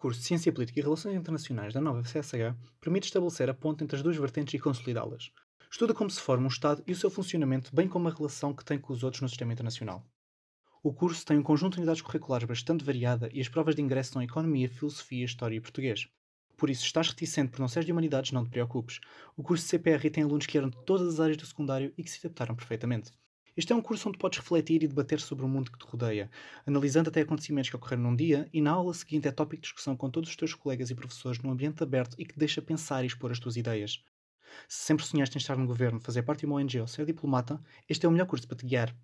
curso de Ciência Política e Relações Internacionais da nova CSH permite estabelecer a ponte entre as duas vertentes e consolidá-las. Estuda como se forma um Estado e o seu funcionamento, bem como a relação que tem com os outros no sistema internacional. O curso tem um conjunto de unidades curriculares bastante variada e as provas de ingresso são Economia, Filosofia, História e Português. Por isso, se estás reticente por não seres de humanidades, não te preocupes. O curso de CPR tem alunos que eram de todas as áreas do secundário e que se adaptaram perfeitamente. Este é um curso onde podes refletir e debater sobre o mundo que te rodeia, analisando até acontecimentos que ocorreram num dia, e na aula seguinte é tópico de discussão com todos os teus colegas e professores num ambiente aberto e que te deixa pensar e expor as tuas ideias. Se sempre sonhaste em estar no governo, fazer parte de uma ONG ou ser diplomata, este é o melhor curso para te guiar.